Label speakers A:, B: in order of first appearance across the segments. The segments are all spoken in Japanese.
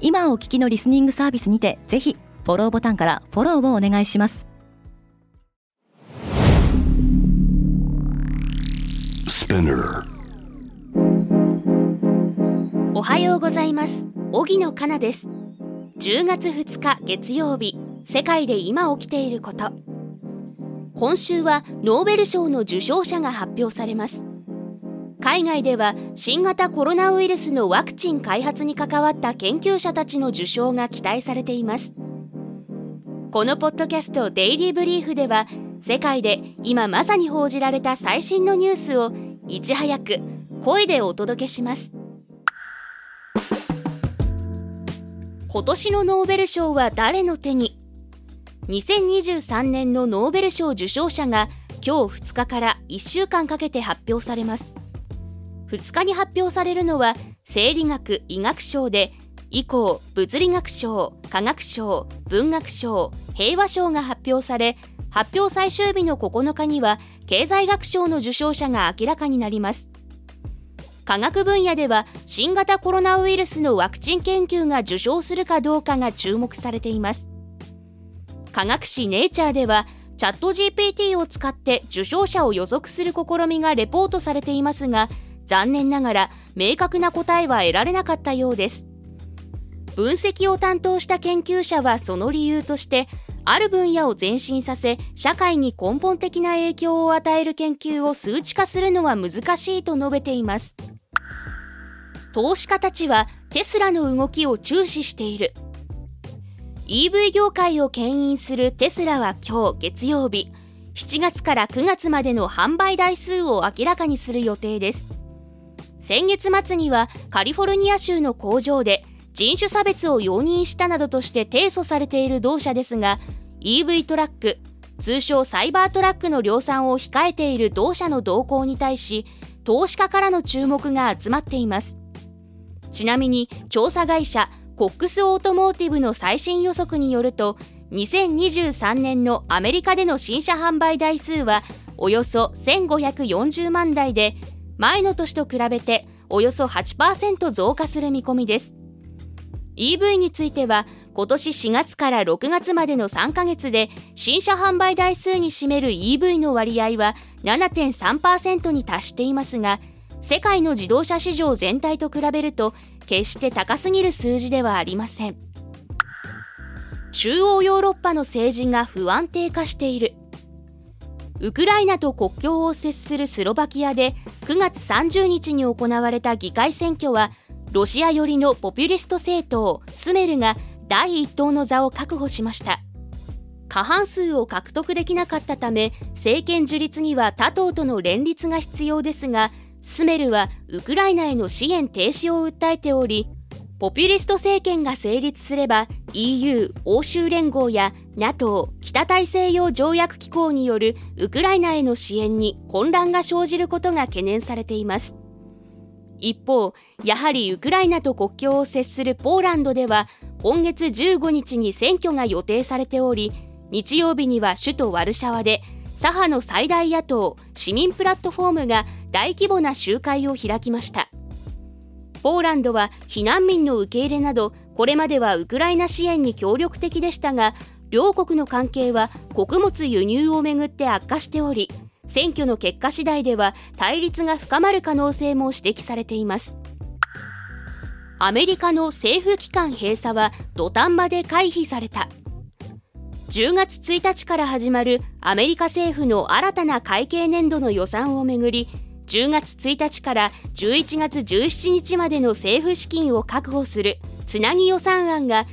A: 今お聞きのリスニングサービスにてぜひフォローボタンからフォローをお願いします。
B: おはようございます。荻野かなです。10月2日月曜日世界で今起きていること。今週はノーベル賞の受賞者が発表されます海外では新型コロナウイルスのワクチン開発に関わった研究者たちの受賞が期待されています。このポッドキャスト「デイリー・ブリーフ」では世界で今まさに報じられた最新のニュースをいち早く声でお届けします。今年のノーベル賞は誰の手に？2023年のノーベル賞受賞者が今日2日から1週間かけて発表されます。2日に発表されるのは生理学・医学賞で以降物理学賞科学賞文学賞平和賞が発表され発表最終日の9日には経済学賞の受賞者が明らかになります。科学分野では新型コロナウイルスのワクチン研究が受賞するかどうかが注目されています。科学誌ネイチャーではチャット GPT を使って受賞者を予測する試みがレポートされていますが残念ながら明確な答えは得られなかったようです。分析を担当した研究者はその理由としてある分野を前進させ社会に根本的な影響を与える研究を数値化するのは難しいと述べています。投資家たちはテスラの動きを注視している。EV 業界を牽引するテスラは今日月曜日7月から9月までの販売台数を明らかにする予定です。先月末にはカリフォルニア州の工場で人種差別を容認したなどとして提訴されている同社ですが EV トラック通称サイバートラックの量産を控えている同社の動向に対し投資家からの注目が集まっています。ちなみに調査会社コックスオートモーティブの最新予測によると2023年のアメリカでの新車販売台数はおよそ1540万台で前の年と比べておよそ8%増加する見込みです。EV については今年4月から6月までの3ヶ月で新車販売台数に占める EV の割合は7.3%に達していますが世界の自動車市場全体と比べると決して高すぎる数字ではありません。中央ヨーロッパの政治が不安定化している。ウクライナと国境を接するスロバキアで9月30日に行われた議会選挙はロシア寄りのポピュリスト政党スメルが第一党の座を確保しました。過半数を獲得できなかったため政権樹立には他党との連立が必要ですがスメルはウクライナへの支援停止を訴えておりポピュリスト政権が成立すれば EU 欧州連合や NATO 北大西洋条約機構によるウクライナへの支援に混乱が生じることが懸念されています。一方やはりウクライナと国境を接するポーランドでは今月15日に選挙が予定されており日曜日には首都ワルシャワで左派の最大野党市民プラットフォームが大規模な集会を開きました。ポーランドは避難民の受け入れなどこれまではウクライナ支援に協力的でしたが両国の関係は穀物輸入をめぐって悪化しており選挙の結果次第では対立が深まる可能性も指摘されています。アメリカの政府機関閉鎖は土壇場で回避された。10月1日から始まるアメリカ政府の新たな会計年度の予算をめぐり10月1日から11月17日までの政府資金を確保するつなぎ予算案が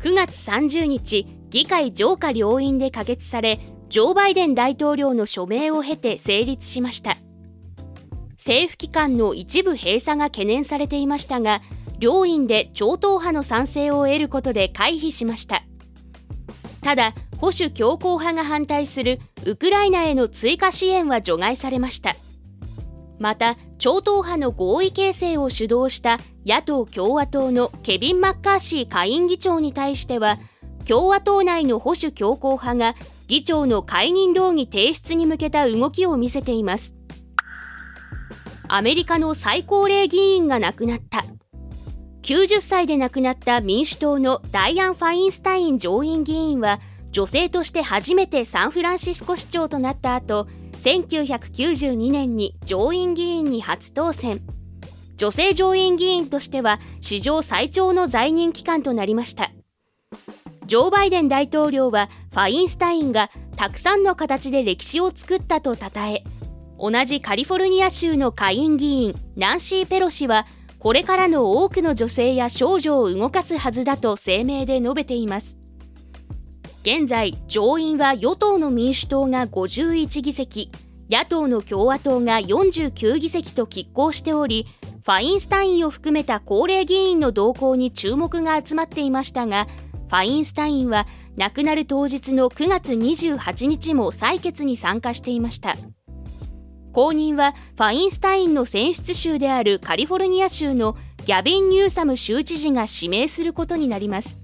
B: 9月30日議会上下両院で可決されジョー・バイデン大統領の署名を経て成立しました政府機関の一部閉鎖が懸念されていましたが両院で超党派の賛成を得ることで回避しましたただ保守強硬派が反対するウクライナへの追加支援は除外されましたまた超党派の合意形成を主導した野党・共和党のケビン・マッカーシー下院議長に対しては共和党内の保守強硬派が議長の解任動議提出に向けた動きを見せています。アメリカの最高齢議員が亡くなった。90歳で亡くなった民主党のダイアン・ファインスタイン上院議員は女性として初めてサンフランシスコ市長となった後1992年に上院議員に初当選。女性上院議員としては史上最長の在任期間となりました。ジョー・バイデン大統領はファインスタインがたくさんの形で歴史を作ったと称え同じカリフォルニア州の下院議員ナンシー・ペロシはこれからの多くの女性や少女を動かすはずだと声明で述べています。現在上院は与党の民主党が51議席野党の共和党が49議席と拮抗しておりファインスタインを含めた高齢議員の動向に注目が集まっていましたがファインスタインは亡くなる当日の9月28日も採決に参加していました。後任はファインスタインの選出州であるカリフォルニア州のギャビン・ニューサム州知事が指名することになります。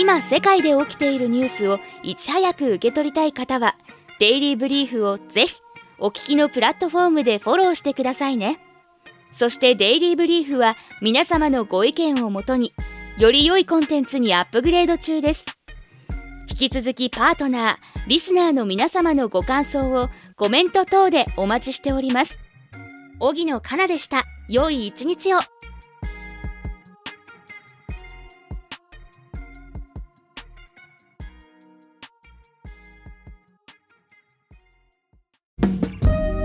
B: 今世界で起きているニュースをいち早く受け取りたい方はデイリーブリーフをぜひお聞きのプラットフォームでフォローしてくださいね。そしてデイリーブリーフは皆様のご意見をもとにより良いコンテンツにアップグレード中です。引き続きパートナー、リスナーの皆様のご感想をコメント等でお待ちしております。荻野かなでした。良い一日を。